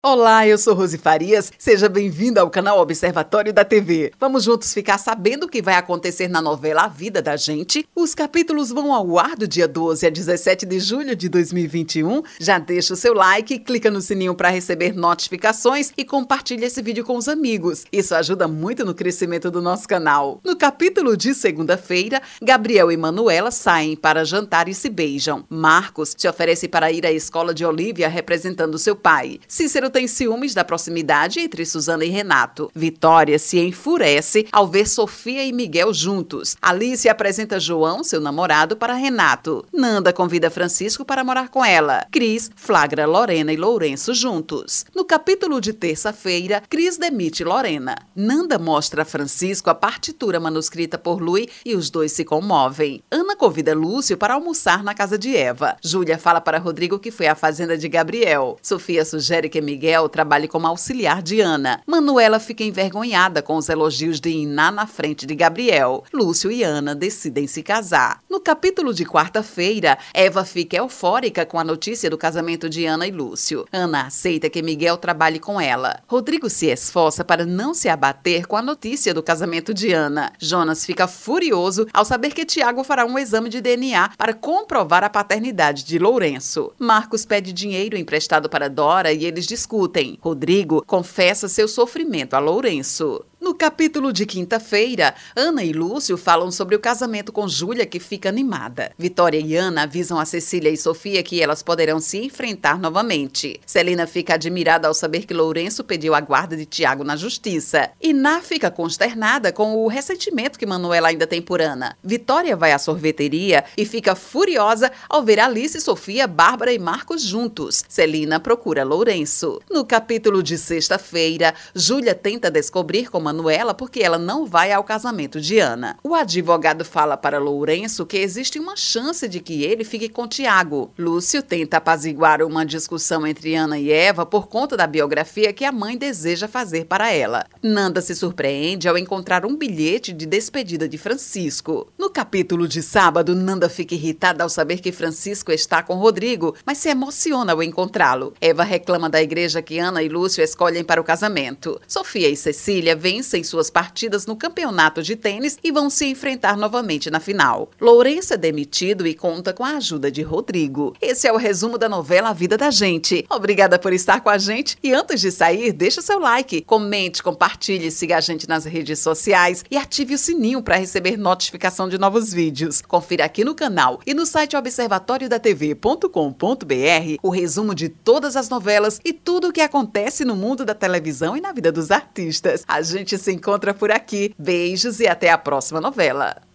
Olá, eu sou Rose Farias. Seja bem-vindo ao canal Observatório da TV. Vamos juntos ficar sabendo o que vai acontecer na novela A Vida da Gente. Os capítulos vão ao ar do dia 12 a 17 de julho de 2021. Já deixa o seu like, clica no sininho para receber notificações e compartilha esse vídeo com os amigos. Isso ajuda muito no crescimento do nosso canal. No capítulo de segunda-feira, Gabriel e Manuela saem para jantar e se beijam. Marcos se oferece para ir à escola de Olivia representando seu pai. Cícero tem ciúmes da proximidade entre Suzana e Renato. Vitória se enfurece ao ver Sofia e Miguel juntos. Alice apresenta João, seu namorado, para Renato. Nanda convida Francisco para morar com ela. Cris flagra Lorena e Lourenço juntos. No capítulo de terça-feira, Cris demite Lorena. Nanda mostra a Francisco a partitura manuscrita por Lui e os dois se comovem. Ana convida Lúcio para almoçar na casa de Eva. Júlia fala para Rodrigo que foi à fazenda de Gabriel. Sofia sugere que Miguel Miguel trabalhe como auxiliar de Ana. Manuela fica envergonhada com os elogios de Iná na frente de Gabriel. Lúcio e Ana decidem se casar. No capítulo de quarta-feira, Eva fica eufórica com a notícia do casamento de Ana e Lúcio. Ana aceita que Miguel trabalhe com ela. Rodrigo se esforça para não se abater com a notícia do casamento de Ana. Jonas fica furioso ao saber que Tiago fará um exame de DNA para comprovar a paternidade de Lourenço. Marcos pede dinheiro emprestado para Dora e eles discutem discutem. Rodrigo confessa seu sofrimento a Lourenço. Capítulo de quinta-feira, Ana e Lúcio falam sobre o casamento com Júlia, que fica animada. Vitória e Ana avisam a Cecília e Sofia que elas poderão se enfrentar novamente. Celina fica admirada ao saber que Lourenço pediu a guarda de Tiago na justiça. Iná fica consternada com o ressentimento que Manuela ainda tem por Ana. Vitória vai à sorveteria e fica furiosa ao ver Alice, Sofia, Bárbara e Marcos juntos. Celina procura Lourenço. No capítulo de sexta-feira, Júlia tenta descobrir como Manuela porque ela não vai ao casamento de Ana. O advogado fala para Lourenço que existe uma chance de que ele fique com Tiago. Lúcio tenta apaziguar uma discussão entre Ana e Eva por conta da biografia que a mãe deseja fazer para ela. Nanda se surpreende ao encontrar um bilhete de despedida de Francisco. No capítulo de sábado, Nanda fica irritada ao saber que Francisco está com Rodrigo, mas se emociona ao encontrá-lo. Eva reclama da igreja que Ana e Lúcio escolhem para o casamento. Sofia e Cecília vêm vencem suas partidas no campeonato de tênis e vão se enfrentar novamente na final. Lourenço é demitido e conta com a ajuda de Rodrigo. Esse é o resumo da novela A Vida da Gente. Obrigada por estar com a gente e antes de sair, deixa seu like, comente, compartilhe, siga a gente nas redes sociais e ative o sininho para receber notificação de novos vídeos. Confira aqui no canal e no site observatoriodatv.com.br o resumo de todas as novelas e tudo o que acontece no mundo da televisão e na vida dos artistas. A gente gente se encontra por aqui. Beijos e até a próxima novela.